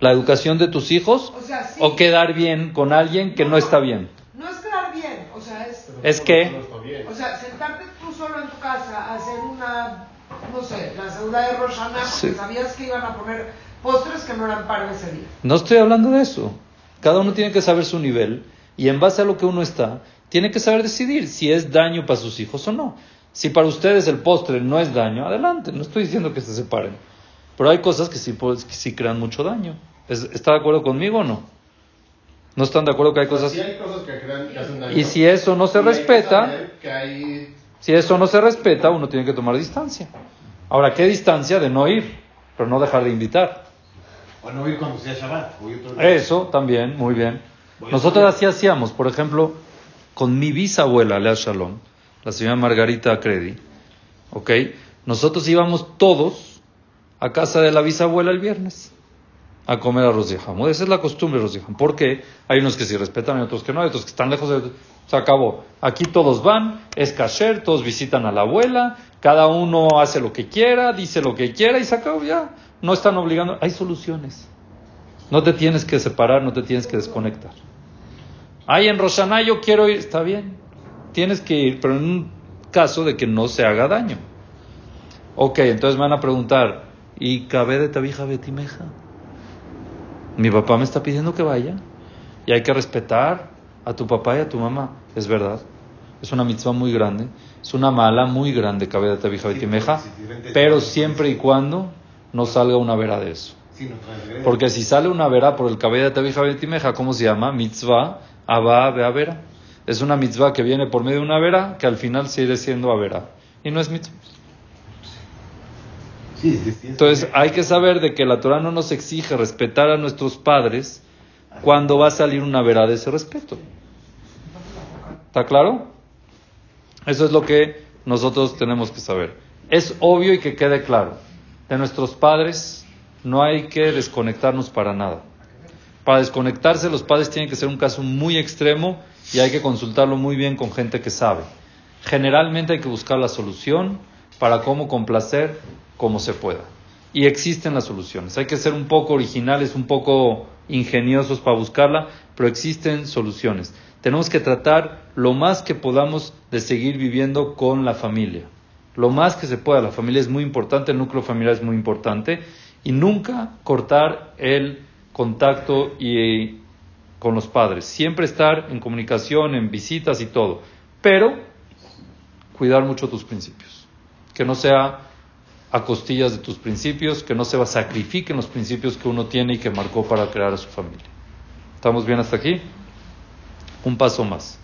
la educación de tus hijos, o, quedar bien con alguien que no, está bien. No es quedar bien, o sea, es... Es que... O sea, sentarte tú solo en tu casa a hacer una, no sé, la seguridad de Rosana, porque sabías que iban a poner postres que no eran para ese día. No estoy hablando de eso. Cada uno tiene que saber su nivel y en base a lo que uno está, tiene que saber decidir si es daño para sus hijos o no. Si para ustedes el postre no es daño, adelante, no estoy diciendo que se separen. Pero hay cosas que sí, pues, que sí crean mucho daño. ¿Está de acuerdo conmigo o no? ¿No están de acuerdo que hay cosas? Sí hay cosas que, crean, que hacen daño. Y si eso no se hay respeta, saber que hay- si eso no se respeta, uno tiene que tomar distancia. Ahora, ¿qué distancia de no ir? Pero no dejar de invitar. O no ir cuando sea Shabbat. otro día. Eso también, muy bien. Nosotros así hacíamos, por ejemplo, con mi bisabuela, Lea Shalom, la señora Margarita Credi, ¿ok? Nosotros íbamos todos a casa de la bisabuela el viernes a comer arroz de jamón. Esa es la costumbre, arroz de jamón. Porque hay unos que sí respetan y otros que no, hay otros que están lejos de... Se acabó. Aquí todos van, es kasher, todos visitan a la abuela, cada uno hace lo que quiera, dice lo que quiera y se acabó ya. No están obligando. Hay soluciones. No te tienes que separar, no te tienes que desconectar. Ay, en Roshaná yo quiero ir, está bien. Tienes que ir, pero en un caso de que no se haga daño. Ok, entonces me van a preguntar, ¿y cabe de tabija betimeja? Mi papá me está pidiendo que vaya. Y hay que respetar a tu papá y a tu mamá. Es verdad. Es una mitzvah muy grande. Es una mala muy grande, cabe de tabija betimeja. Pero siempre y cuando no salga una vera de eso. Porque si sale una vera por el cabello de Tabija Betimeja, ¿cómo se llama? Mitzvah Abba Vera. Es una mitzvah que viene por medio de una vera que al final sigue siendo Avera. Y no es mitzvah. Entonces hay que saber de que la Torah no nos exige respetar a nuestros padres cuando va a salir una vera de ese respeto. ¿Está claro? Eso es lo que nosotros tenemos que saber. Es obvio y que quede claro. De nuestros padres no hay que desconectarnos para nada. Para desconectarse los padres tienen que ser un caso muy extremo y hay que consultarlo muy bien con gente que sabe. Generalmente hay que buscar la solución para cómo complacer como se pueda. Y existen las soluciones. Hay que ser un poco originales, un poco ingeniosos para buscarla, pero existen soluciones. Tenemos que tratar lo más que podamos de seguir viviendo con la familia. Lo más que se pueda. La familia es muy importante, el núcleo familiar es muy importante. Y nunca cortar el contacto y, con los padres. Siempre estar en comunicación, en visitas y todo. Pero cuidar mucho tus principios. Que no sea a costillas de tus principios, que no se sacrifiquen los principios que uno tiene y que marcó para crear a su familia. ¿Estamos bien hasta aquí? Un paso más.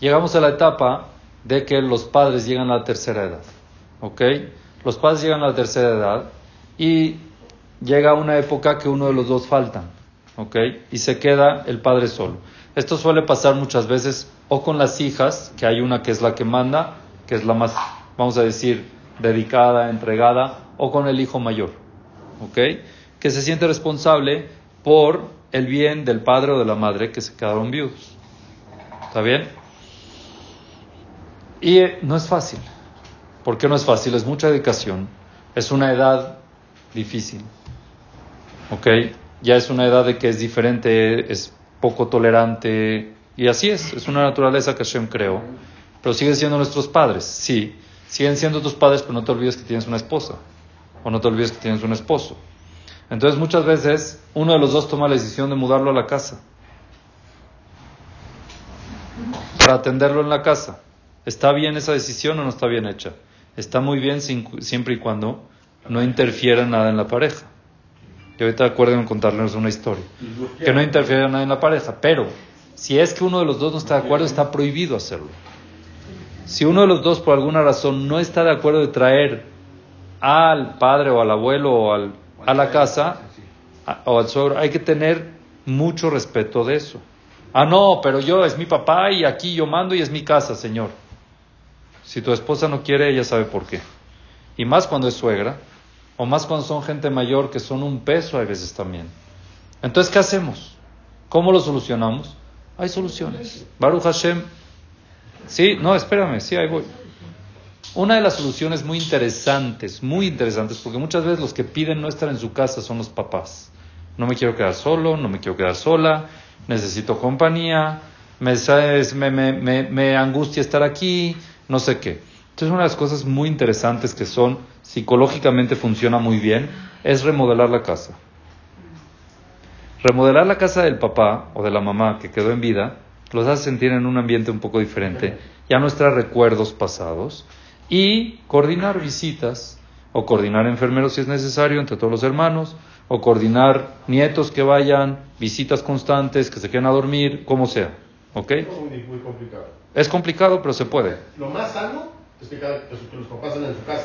Llegamos a la etapa de que los padres llegan a la tercera edad. ¿Ok? Los padres llegan a la tercera edad y llega una época que uno de los dos faltan. ¿Ok? Y se queda el padre solo. Esto suele pasar muchas veces o con las hijas, que hay una que es la que manda, que es la más, vamos a decir, dedicada, entregada, o con el hijo mayor, ¿ok? Que se siente responsable por el bien del padre o de la madre que se quedaron viudos. ¿Está bien? Y eh, no es fácil. ¿Por qué no es fácil? Es mucha dedicación. Es una edad difícil. ¿Ok? Ya es una edad de que es diferente, es poco tolerante. Y así es. Es una naturaleza que Hashem creó. Pero siguen siendo nuestros padres. Sí. Siguen siendo tus padres, pero no te olvides que tienes una esposa. O no te olvides que tienes un esposo. Entonces muchas veces uno de los dos toma la decisión de mudarlo a la casa. Para atenderlo en la casa. ¿Está bien esa decisión o no está bien hecha? Está muy bien sin- siempre y cuando no interfiera nada en la pareja. Y ahorita acuerden contarles una historia. Que no interfiera nada en la pareja. Pero si es que uno de los dos no está de acuerdo, está prohibido hacerlo. Si uno de los dos por alguna razón no está de acuerdo de traer al padre o al abuelo o al- a la casa o al suegro, hay que tener mucho respeto de eso. Ah, no, pero yo es mi papá y aquí yo mando y es mi casa, señor. Si tu esposa no quiere, ella sabe por qué. Y más cuando es suegra, o más cuando son gente mayor que son un peso a veces también. Entonces, ¿qué hacemos? ¿Cómo lo solucionamos? Hay soluciones. Baruch Hashem. Sí, no, espérame, sí, ahí voy. Una de las soluciones muy interesantes, muy interesantes, porque muchas veces los que piden no estar en su casa son los papás. No me quiero quedar solo, no me quiero quedar sola, necesito compañía, me, me, me, me, angustia estar aquí, no sé qué. Entonces, una de las cosas muy interesantes que son, psicológicamente funciona muy bien, es remodelar la casa. Remodelar la casa del papá o de la mamá que quedó en vida los hace sentir en un ambiente un poco diferente, ya no recuerdos pasados, y coordinar visitas o coordinar enfermeros si es necesario entre todos los hermanos, o coordinar nietos que vayan, visitas constantes, que se queden a dormir, como sea. ¿Ok? Es muy, complicado. Es complicado, pero se puede. Lo más sano es que, los papás estén en su casa.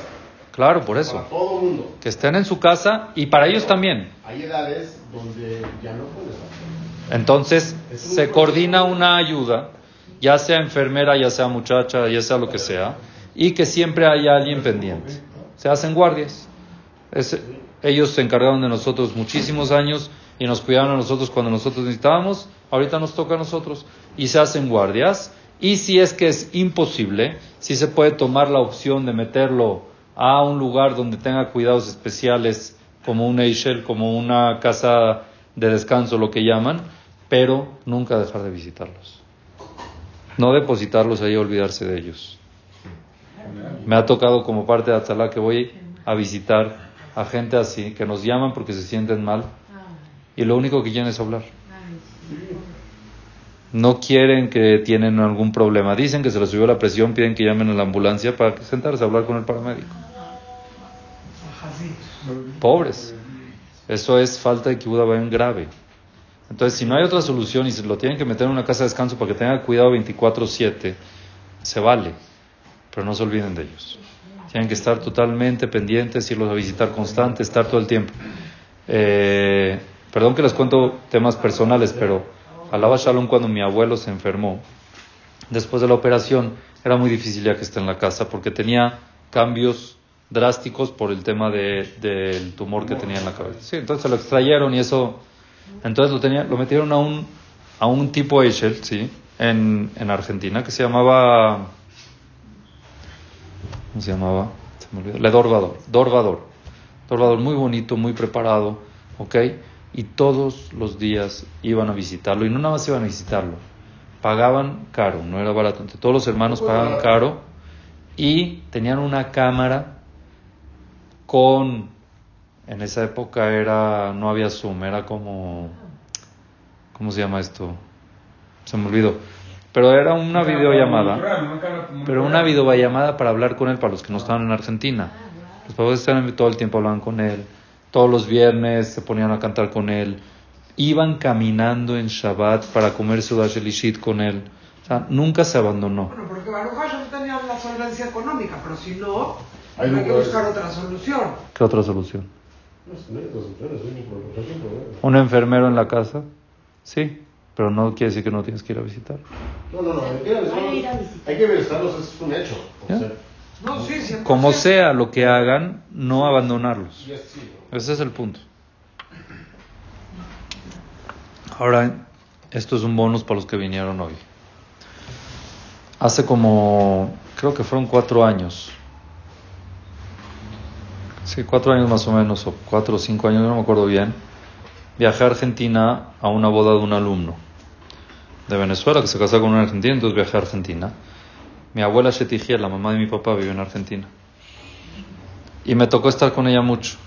Claro, por eso. Para todo el mundo. Que estén en su casa y para ellos también. Hay edades donde ya no pueden estar. Entonces, se coordina una ayuda, ya sea enfermera, ya sea muchacha, ya sea lo que sea, y que siempre haya alguien pendiente. Se hacen guardias. Ellos se encargaron de nosotros muchísimos años y nos cuidaron a nosotros cuando nosotros necesitábamos. Ahorita nos toca a nosotros y se hacen guardias. Y si es que es imposible, si se puede tomar la opción de meterlo a un lugar donde tenga cuidados especiales, como un Eichel, como una casa de descanso, lo que llaman, pero nunca dejar de visitarlos. No depositarlos ahí y olvidarse de ellos. Me ha tocado como parte de Atzalá que voy a visitar a gente así, que nos llaman porque se sienten mal y lo único que quieren es hablar. No quieren que tienen algún problema. Dicen que se les subió la presión, piden que llamen a la ambulancia para sentarse a hablar con el paramédico. Pobres. Eso es falta de en grave. Entonces, si no hay otra solución y se lo tienen que meter en una casa de descanso para que tenga cuidado 24/7, se vale pero no se olviden de ellos. Tienen que estar totalmente pendientes, irlos a visitar constante, estar todo el tiempo. Eh, perdón que les cuento temas personales, pero alaba Shalom cuando mi abuelo se enfermó. Después de la operación era muy difícil ya que esté en la casa porque tenía cambios drásticos por el tema del tumor que tenía en la cabeza. Sí, entonces lo extrayeron y eso, entonces lo, tenía, lo metieron a un, a un tipo Eichel, sí, en, en Argentina que se llamaba ¿cómo se llamaba? Se me olvidó. Le Dorvador, Dorvador. Dorvador muy bonito, muy preparado, ¿ok? Y todos los días iban a visitarlo, y no nada más iban a visitarlo, pagaban caro, no era barato. todos los hermanos pagaban caro y tenían una cámara con, en esa época era, no había Zoom, era como, ¿cómo se llama esto? Se me olvidó pero era una videollamada. Pero una videollamada para hablar con él, para los que no estaban en Argentina. Los papás estaban todo el tiempo hablaban con él. Todos los viernes se ponían a cantar con él. Iban caminando en Shabbat para comer su Elishit con él. O sea, nunca se abandonó. Bueno, porque Baruch no tenía la solvencia económica, pero si no, hay, que buscar otra solución. ¿Qué otra solución? ¿Un enfermero en la casa? Sí. Pero no quiere decir que no tienes que ir a visitar. No, no, no. Hay que, visitarlos, es un hecho. no, sí, Como sea lo que hagan, no abandonarlos. Ese es el punto. Ahora, esto es un bonus para los que vinieron hoy. Hace como, creo que fueron cuatro años. Sí, cuatro años más o menos, o cuatro o cinco años, no me acuerdo bien. Viajé a Argentina a una boda de un alumno de Venezuela que se casó con un argentino, entonces viajé a Argentina. Mi abuela Shetigia, la mamá de mi papá, vive en Argentina. Y me tocó estar con ella mucho.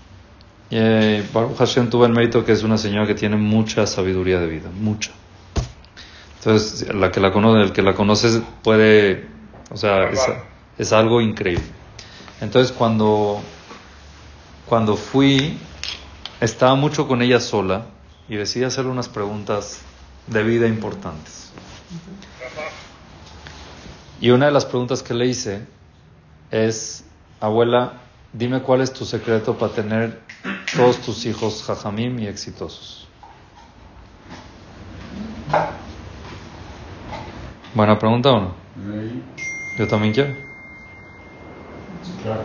Y eh, Baruch Hashem tuvo el mérito que es una señora que tiene mucha sabiduría de vida, mucha. Entonces, la que la conoce, el que la conoce puede, o sea, es, es algo increíble. Entonces, cuando, cuando fui, estaba mucho con ella sola y decidí hacerle unas preguntas de vida importantes. Y una de las preguntas que le hice es, abuela, dime cuál es tu secreto para tener todos tus hijos jajamim y exitosos. Buena pregunta o no? Yo también quiero. Claro.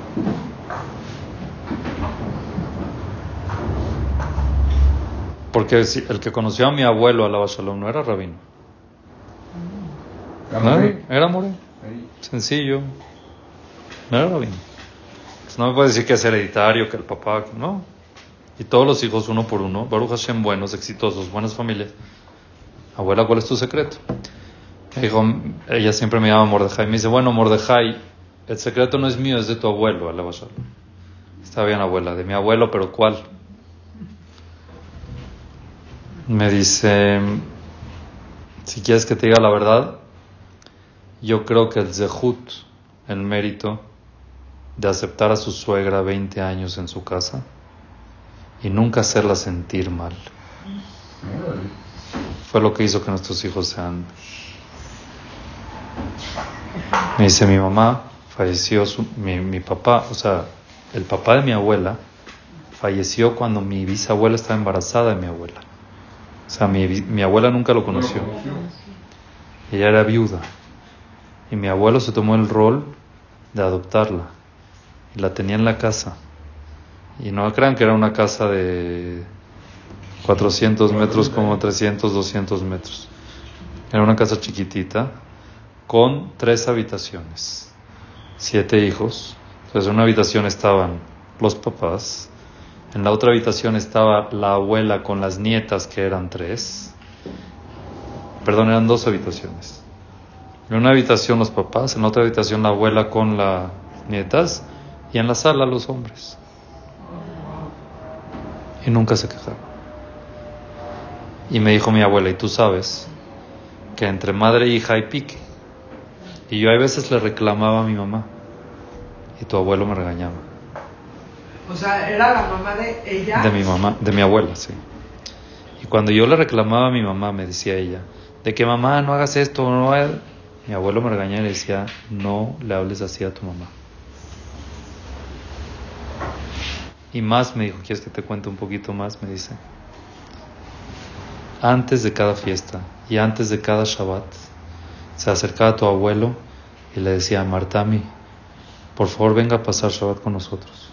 Porque el que conoció a mi abuelo, a la Shalom, no era rabino. No, era more. Sencillo. No era rabino. Pues no me puede decir que es hereditario, que el papá, no. Y todos los hijos uno por uno, Baruch Hashem, buenos, exitosos, buenas familias. Abuela, ¿cuál es tu secreto? dijo, ella siempre me llama Mordejai. Me dice, bueno, Mordejai, el secreto no es mío, es de tu abuelo, Shalom. Está bien, abuela, de mi abuelo, pero ¿cuál? Me dice, si quieres que te diga la verdad, yo creo que el zehut, el mérito de aceptar a su suegra 20 años en su casa y nunca hacerla sentir mal, fue lo que hizo que nuestros hijos sean. Me dice mi mamá, falleció mi, mi papá, o sea, el papá de mi abuela falleció cuando mi bisabuela estaba embarazada de mi abuela. O sea, mi, mi abuela nunca lo conoció. Ella era viuda. Y mi abuelo se tomó el rol de adoptarla. Y la tenía en la casa. Y no crean que era una casa de 400 metros como 300, 200 metros. Era una casa chiquitita con tres habitaciones siete hijos. Entonces en una habitación estaban los papás, en la otra habitación estaba la abuela con las nietas que eran tres. Perdón, eran dos habitaciones. En una habitación los papás, en la otra habitación la abuela con las nietas y en la sala los hombres. Y nunca se quejaron. Y me dijo mi abuela, y tú sabes que entre madre e hija hay pique. Y yo a veces le reclamaba a mi mamá y tu abuelo me regañaba. O sea, era la mamá de ella. De mi mamá, de mi abuela, sí. Y cuando yo le reclamaba a mi mamá, me decía ella, de que mamá no hagas esto, no Mi abuelo me regañaba y le decía, no le hables así a tu mamá. Y más me dijo, ¿quieres que te cuente un poquito más? Me dice, antes de cada fiesta y antes de cada Shabbat, se acercaba a tu abuelo y le decía, Martami, por favor venga a pasar Shabbat con nosotros.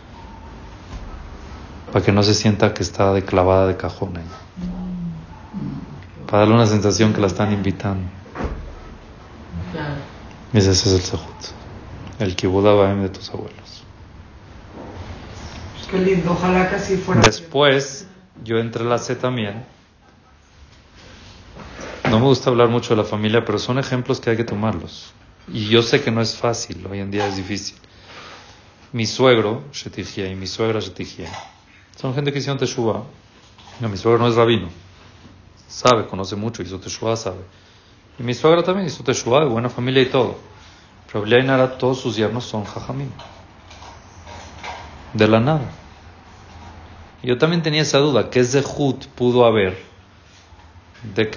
Para que no se sienta que está de clavada de cajón ahí. Para darle una sensación que la están invitando. Y ese es el Sehut. El Kibbutz de tus abuelos. Qué lindo, ojalá que así fuera. Después, yo entrelacé también. No me gusta hablar mucho de la familia, pero son ejemplos que hay que tomarlos. Y yo sé que no es fácil, hoy en día es difícil mi suegro, Shetijia, y mi suegra, Shetijia, son gente que hicieron Teshuvah. No, mi suegro no es rabino. Sabe, conoce mucho, hizo Teshuvah, sabe. Y mi suegra también hizo Teshuvah, de buena familia y todo. Pero Nara, todos sus yernos son Jajamim. De la nada. Y yo también tenía esa duda, ¿qué Zehut pudo haber?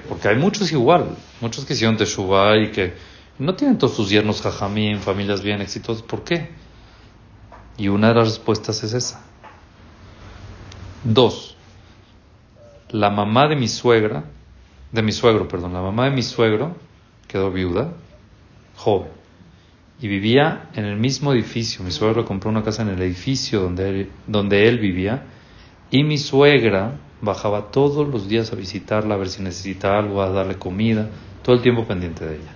Porque hay muchos igual, muchos que hicieron Teshuvah y que no tienen todos sus yernos Jajamim, familias bien exitosas. ¿Por qué? Y una de las respuestas es esa. Dos, la mamá de mi suegra, de mi suegro, perdón, la mamá de mi suegro quedó viuda, joven, y vivía en el mismo edificio. Mi suegro compró una casa en el edificio donde él, donde él vivía, y mi suegra bajaba todos los días a visitarla, a ver si necesitaba algo, a darle comida, todo el tiempo pendiente de ella.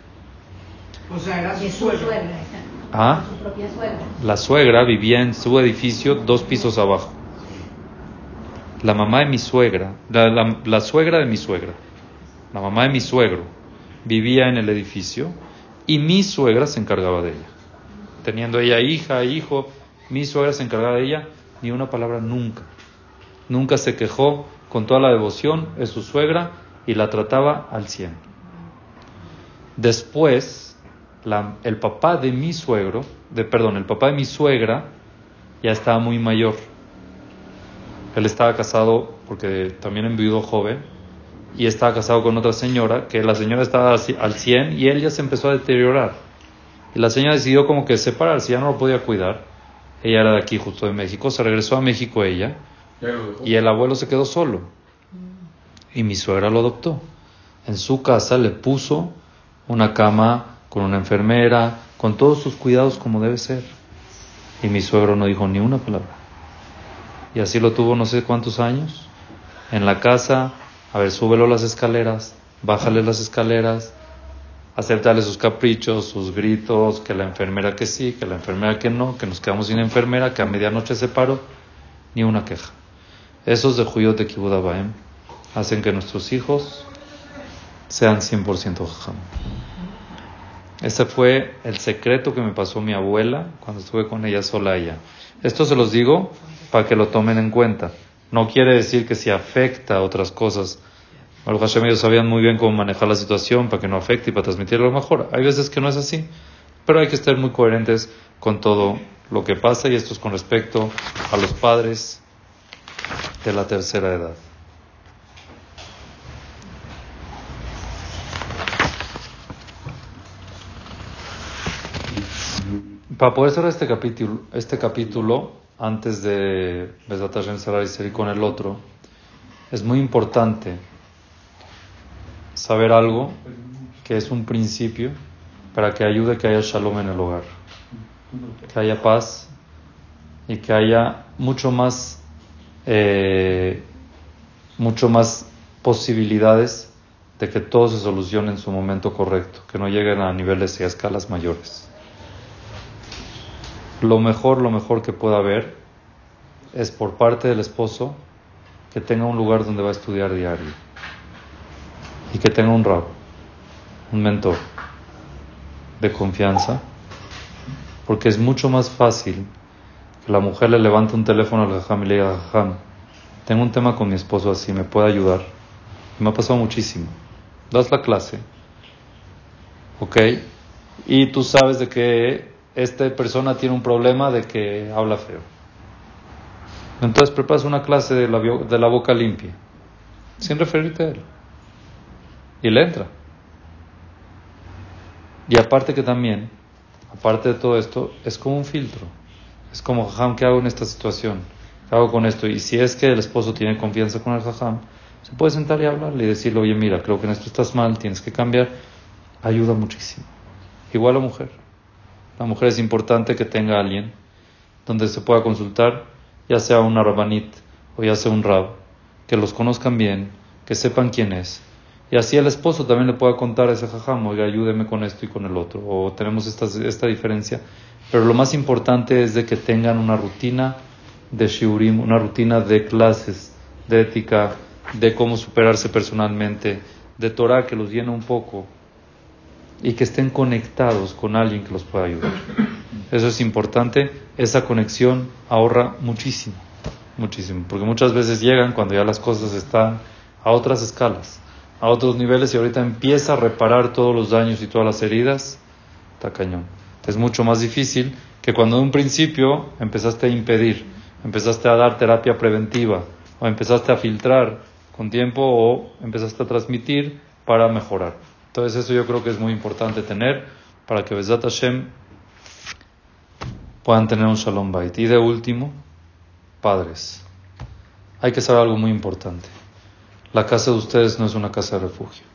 O sea, era su suegra. ¿Ah? La suegra vivía en su edificio dos pisos abajo. La mamá de mi suegra, la, suegra de mi suegra, la mamá de mi suegro, vivía en el edificio y mi suegra se encargaba de ella. Teniendo ella hija, hijo, mi suegra se encargaba de ella, ni una palabra nunca. Nunca se quejó con toda la devoción, de su suegra y la trataba al cien. Después, el papá de mi suegro, de, perdón, el papá de mi suegra ya estaba muy mayor. Él estaba casado porque también enviudó joven y estaba casado con otra señora, que la señora estaba al 100 y él ya se empezó a deteriorar. Y la señora decidió como que separarse, ya no lo podía cuidar. Ella era de aquí, justo de México, se regresó a México ella y el abuelo se quedó solo. Y mi suegra lo adoptó. En su casa le puso una cama con una enfermera, con todos sus cuidados como debe ser. Y mi suegro no dijo ni una palabra. Y así lo tuvo no sé cuántos años. En la casa, a ver, súbelo las escaleras, bájale las escaleras, aceptarle sus caprichos, sus gritos, que la enfermera que sí, que la enfermera que no, que nos quedamos sin enfermera, que a medianoche se paró, ni una queja. Esos de Juyot de Kibudabaem hacen que nuestros hijos sean 100% jajam. Ese fue el secreto que me pasó mi abuela cuando estuve con ella sola allá. Esto se los digo para que lo tomen en cuenta. No quiere decir que si afecta a otras cosas Baruch Hashem ellos sabían muy bien cómo manejar la situación para que no afecte y para transmitir lo mejor. Hay veces que no es así, pero hay que estar muy coherentes con todo lo que pasa y esto es con respecto a los padres de la tercera edad. Para poder cerrar este capítulo, este capítulo antes de Besat cerrar y seguir con el otro, es muy importante saber algo que es un principio para que ayude que haya shalom en el hogar, que haya paz y que haya mucho más, eh, mucho más posibilidades de que todo se solucione en su momento correcto, que no lleguen a niveles y a escalas mayores. Lo mejor, lo mejor que pueda haber es por parte del esposo que tenga un lugar donde va a estudiar diario y que tenga un rabo, un mentor de confianza, porque es mucho más fácil que la mujer le levante un teléfono al jajam y le diga, jajam, tengo un tema con mi esposo así, ¿me puede ayudar? me ha pasado muchísimo. Das la clase, ¿ok? Y tú sabes de que esta persona tiene un problema de que habla feo. Entonces preparas una clase de la, de la boca limpia, sin referirte a él. Y le entra. Y aparte que también, aparte de todo esto, es como un filtro. Es como, jajam, ¿qué hago en esta situación? ¿Qué hago con esto? Y si es que el esposo tiene confianza con el jajam, se puede sentar y hablarle y decirle, oye, mira, creo que en esto estás mal, tienes que cambiar. Ayuda muchísimo. Igual la mujer. La mujer es importante que tenga alguien donde se pueda consultar, ya sea una rabanit o ya sea un rab, que los conozcan bien, que sepan quién es, y así el esposo también le pueda contar a ese jajam, oiga, ayúdeme con esto y con el otro. O tenemos esta, esta diferencia. Pero lo más importante es de que tengan una rutina de shiurim, una rutina de clases, de ética, de cómo superarse personalmente, de Torah que los llene un poco y que estén conectados con alguien que los pueda ayudar. Eso es importante. Esa conexión ahorra muchísimo, muchísimo. Porque muchas veces llegan cuando ya las cosas están a otras escalas a otros niveles y ahorita empieza a reparar todos los daños y todas las heridas, está cañón. Es mucho más difícil que cuando en un principio empezaste a impedir, empezaste a dar terapia preventiva, o empezaste a filtrar con tiempo, o empezaste a transmitir para mejorar. Entonces eso yo creo que es muy importante tener para que Besat Hashem puedan tener un Shalom Bait. Y de último, padres. Hay que saber algo muy importante. La casa de ustedes no es una casa de refugio.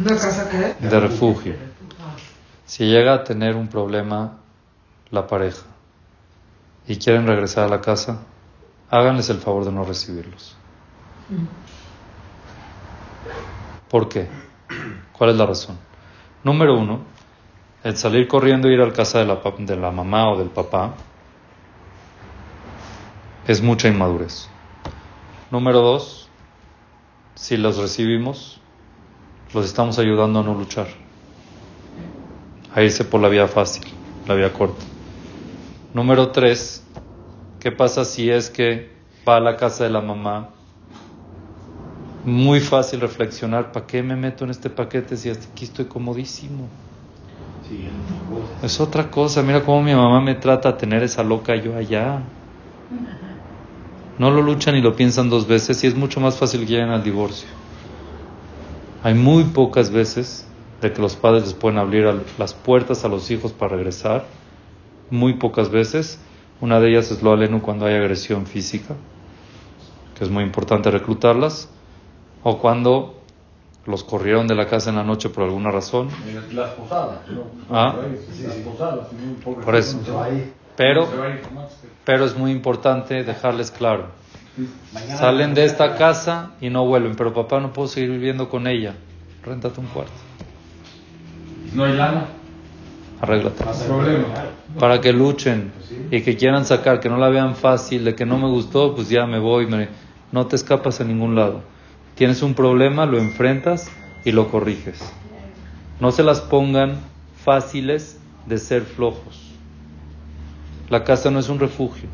¿Una casa qué? De refugio. Si llega a tener un problema la pareja y quieren regresar a la casa, háganles el favor de no recibirlos. ¿Por qué? ¿Cuál es la razón? Número uno, el salir corriendo e ir a la casa de la, de la mamá o del papá es mucha inmadurez. Número dos, si los recibimos, los estamos ayudando a no luchar, a irse por la vía fácil, la vía corta. Número tres, ¿qué pasa si es que va a la casa de la mamá? Muy fácil reflexionar, ¿para qué me meto en este paquete si hasta aquí estoy comodísimo? es otra cosa, mira cómo mi mamá me trata a tener esa loca yo allá. No lo luchan y lo piensan dos veces y es mucho más fácil que lleguen al divorcio. Hay muy pocas veces de que los padres les pueden abrir las puertas a los hijos para regresar. Muy pocas veces. Una de ellas es lo aleno cuando hay agresión física, que es muy importante reclutarlas. O cuando los corrieron de la casa en la noche por alguna razón. Las posadas, ¿no? ¿Ah? Las posadas, por eso. Pero, pero es muy importante dejarles claro. Salen de esta casa y no vuelven, pero papá no puedo seguir viviendo con ella. Réntate un cuarto. ¿No hay lana? Arréglate. Para que luchen y que quieran sacar, que no la vean fácil, de que no me gustó, pues ya me voy. No te escapas a ningún lado. Tienes un problema, lo enfrentas y lo corriges. No se las pongan fáciles de ser flojos. La casa no es un refugio.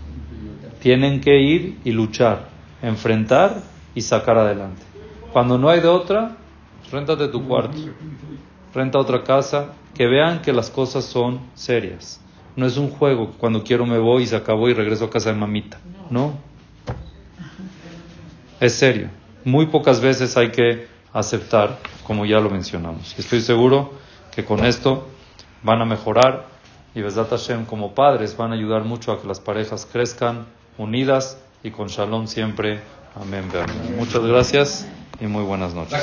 Tienen que ir y luchar, enfrentar y sacar adelante. Cuando no hay de otra, réntate tu cuarto, renta otra casa, que vean que las cosas son serias. No es un juego, cuando quiero me voy y se acabó y regreso a casa de mamita. No. Es serio. Muy pocas veces hay que aceptar, como ya lo mencionamos. Estoy seguro que con esto van a mejorar y Besdat Hashem como padres van a ayudar mucho a que las parejas crezcan unidas y con shalom siempre. Amén. Muchas gracias y muy buenas noches.